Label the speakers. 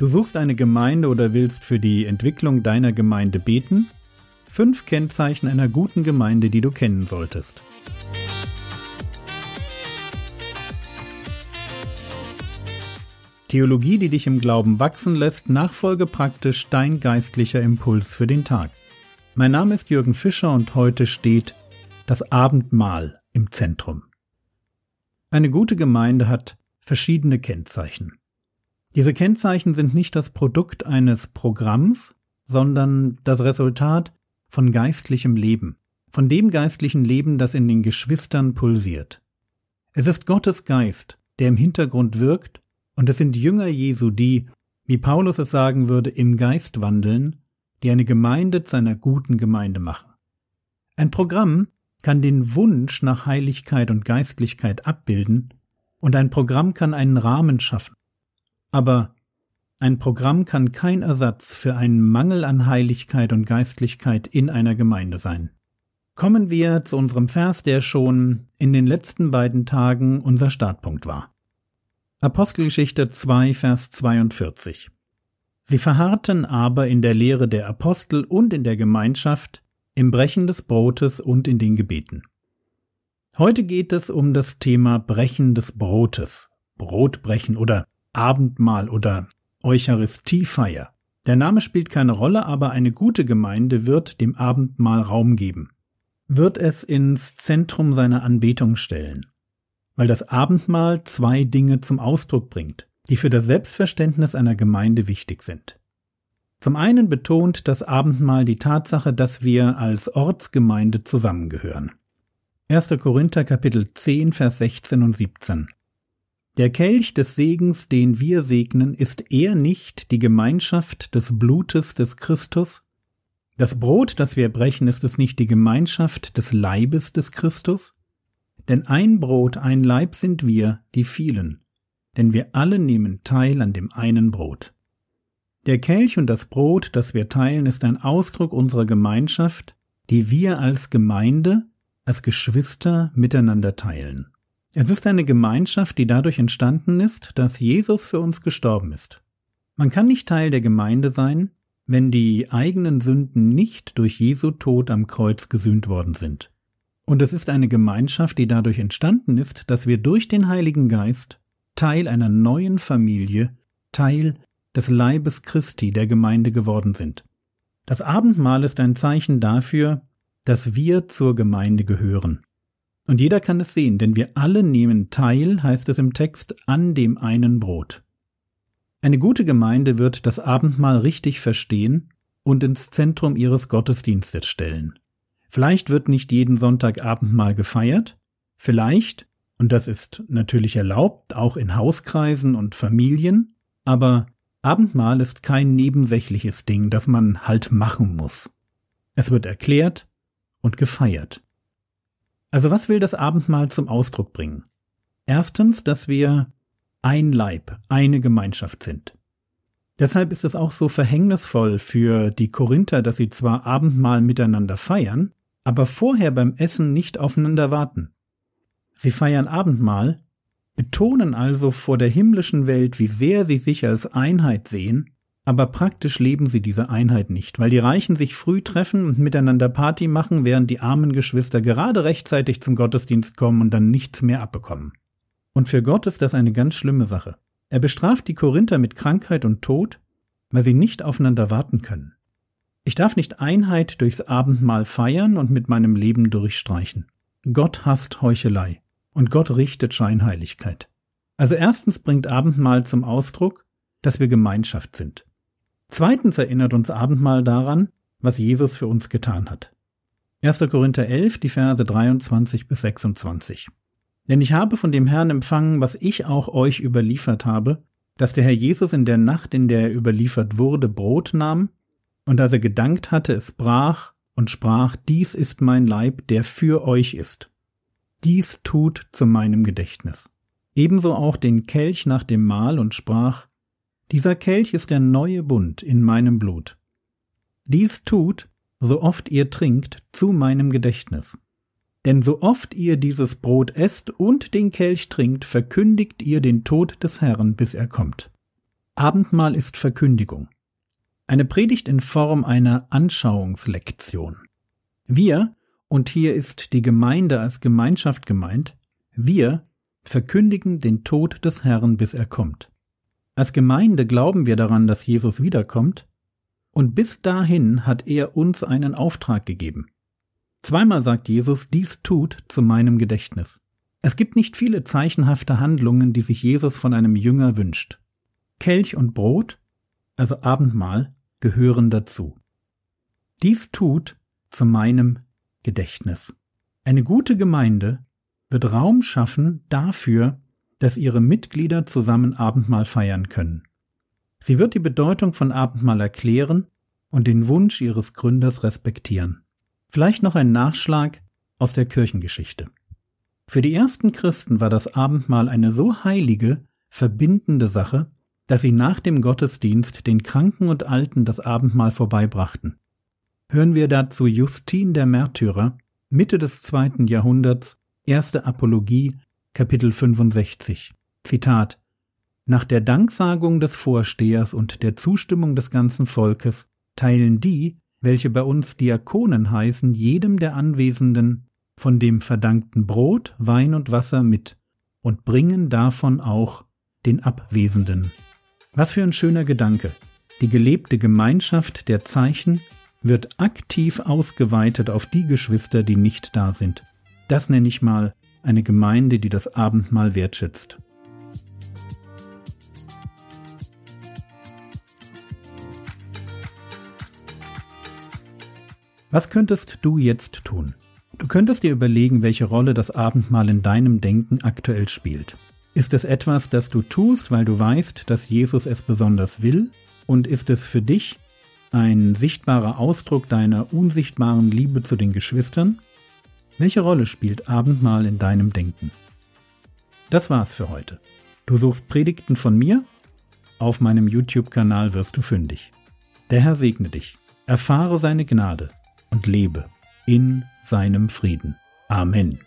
Speaker 1: Du suchst eine Gemeinde oder willst für die Entwicklung deiner Gemeinde beten? Fünf Kennzeichen einer guten Gemeinde, die du kennen solltest. Theologie, die dich im Glauben wachsen lässt, nachfolge praktisch dein geistlicher Impuls für den Tag. Mein Name ist Jürgen Fischer und heute steht das Abendmahl im Zentrum. Eine gute Gemeinde hat verschiedene Kennzeichen. Diese Kennzeichen sind nicht das Produkt eines Programms, sondern das Resultat von geistlichem Leben, von dem geistlichen Leben, das in den Geschwistern pulsiert. Es ist Gottes Geist, der im Hintergrund wirkt, und es sind Jünger Jesu, die, wie Paulus es sagen würde, im Geist wandeln, die eine Gemeinde zu einer guten Gemeinde machen. Ein Programm kann den Wunsch nach Heiligkeit und Geistlichkeit abbilden, und ein Programm kann einen Rahmen schaffen, aber ein Programm kann kein Ersatz für einen Mangel an Heiligkeit und Geistlichkeit in einer Gemeinde sein. Kommen wir zu unserem Vers, der schon in den letzten beiden Tagen unser Startpunkt war. Apostelgeschichte 2, Vers 42. Sie verharrten aber in der Lehre der Apostel und in der Gemeinschaft, im Brechen des Brotes und in den Gebeten. Heute geht es um das Thema Brechen des Brotes, Brotbrechen oder Abendmahl oder Eucharistiefeier. Der Name spielt keine Rolle, aber eine gute Gemeinde wird dem Abendmahl Raum geben, wird es ins Zentrum seiner Anbetung stellen, weil das Abendmahl zwei Dinge zum Ausdruck bringt, die für das Selbstverständnis einer Gemeinde wichtig sind. Zum einen betont das Abendmahl die Tatsache, dass wir als Ortsgemeinde zusammengehören. 1. Korinther Kapitel 10 Vers 16 und 17 der Kelch des Segens, den wir segnen, ist er nicht die Gemeinschaft des Blutes des Christus? Das Brot, das wir brechen, ist es nicht die Gemeinschaft des Leibes des Christus? Denn ein Brot, ein Leib sind wir, die vielen, denn wir alle nehmen teil an dem einen Brot. Der Kelch und das Brot, das wir teilen, ist ein Ausdruck unserer Gemeinschaft, die wir als Gemeinde, als Geschwister miteinander teilen. Es ist eine Gemeinschaft, die dadurch entstanden ist, dass Jesus für uns gestorben ist. Man kann nicht Teil der Gemeinde sein, wenn die eigenen Sünden nicht durch Jesu Tod am Kreuz gesühnt worden sind. Und es ist eine Gemeinschaft, die dadurch entstanden ist, dass wir durch den Heiligen Geist Teil einer neuen Familie, Teil des Leibes Christi der Gemeinde geworden sind. Das Abendmahl ist ein Zeichen dafür, dass wir zur Gemeinde gehören. Und jeder kann es sehen, denn wir alle nehmen teil, heißt es im Text, an dem einen Brot. Eine gute Gemeinde wird das Abendmahl richtig verstehen und ins Zentrum ihres Gottesdienstes stellen. Vielleicht wird nicht jeden Sonntag Abendmahl gefeiert, vielleicht, und das ist natürlich erlaubt, auch in Hauskreisen und Familien, aber Abendmahl ist kein nebensächliches Ding, das man halt machen muss. Es wird erklärt und gefeiert. Also was will das Abendmahl zum Ausdruck bringen? Erstens, dass wir ein Leib, eine Gemeinschaft sind. Deshalb ist es auch so verhängnisvoll für die Korinther, dass sie zwar Abendmahl miteinander feiern, aber vorher beim Essen nicht aufeinander warten. Sie feiern Abendmahl, betonen also vor der himmlischen Welt, wie sehr sie sich als Einheit sehen aber praktisch leben sie diese Einheit nicht, weil die Reichen sich früh treffen und miteinander Party machen, während die armen Geschwister gerade rechtzeitig zum Gottesdienst kommen und dann nichts mehr abbekommen. Und für Gott ist das eine ganz schlimme Sache. Er bestraft die Korinther mit Krankheit und Tod, weil sie nicht aufeinander warten können. Ich darf nicht Einheit durchs Abendmahl feiern und mit meinem Leben durchstreichen. Gott hasst Heuchelei und Gott richtet Scheinheiligkeit. Also erstens bringt Abendmahl zum Ausdruck, dass wir Gemeinschaft sind. Zweitens erinnert uns Abendmahl daran, was Jesus für uns getan hat. 1. Korinther 11, die Verse 23 bis 26. Denn ich habe von dem Herrn empfangen, was ich auch euch überliefert habe, dass der Herr Jesus in der Nacht, in der er überliefert wurde, Brot nahm, und als er gedankt hatte, es brach und sprach, dies ist mein Leib, der für euch ist. Dies tut zu meinem Gedächtnis. Ebenso auch den Kelch nach dem Mahl und sprach, dieser Kelch ist der neue Bund in meinem Blut. Dies tut, so oft ihr trinkt, zu meinem Gedächtnis. Denn so oft ihr dieses Brot esst und den Kelch trinkt, verkündigt ihr den Tod des Herrn, bis er kommt. Abendmahl ist Verkündigung. Eine Predigt in Form einer Anschauungslektion. Wir, und hier ist die Gemeinde als Gemeinschaft gemeint, wir verkündigen den Tod des Herrn, bis er kommt. Als Gemeinde glauben wir daran, dass Jesus wiederkommt, und bis dahin hat er uns einen Auftrag gegeben. Zweimal sagt Jesus, dies tut zu meinem Gedächtnis. Es gibt nicht viele zeichenhafte Handlungen, die sich Jesus von einem Jünger wünscht. Kelch und Brot, also Abendmahl, gehören dazu. Dies tut zu meinem Gedächtnis. Eine gute Gemeinde wird Raum schaffen dafür, dass ihre Mitglieder zusammen Abendmahl feiern können. Sie wird die Bedeutung von Abendmahl erklären und den Wunsch ihres Gründers respektieren. Vielleicht noch ein Nachschlag aus der Kirchengeschichte. Für die ersten Christen war das Abendmahl eine so heilige, verbindende Sache, dass sie nach dem Gottesdienst den Kranken und Alten das Abendmahl vorbeibrachten. Hören wir dazu Justin der Märtyrer, Mitte des zweiten Jahrhunderts, erste Apologie, Kapitel 65. Zitat Nach der Danksagung des Vorstehers und der Zustimmung des ganzen Volkes teilen die, welche bei uns Diakonen heißen, jedem der Anwesenden von dem verdankten Brot, Wein und Wasser mit und bringen davon auch den Abwesenden. Was für ein schöner Gedanke. Die gelebte Gemeinschaft der Zeichen wird aktiv ausgeweitet auf die Geschwister, die nicht da sind. Das nenne ich mal eine Gemeinde, die das Abendmahl wertschätzt. Was könntest du jetzt tun? Du könntest dir überlegen, welche Rolle das Abendmahl in deinem Denken aktuell spielt. Ist es etwas, das du tust, weil du weißt, dass Jesus es besonders will? Und ist es für dich ein sichtbarer Ausdruck deiner unsichtbaren Liebe zu den Geschwistern? Welche Rolle spielt Abendmahl in deinem Denken? Das war's für heute. Du suchst Predigten von mir? Auf meinem YouTube-Kanal wirst du fündig. Der Herr segne dich. Erfahre seine Gnade und lebe in seinem Frieden. Amen.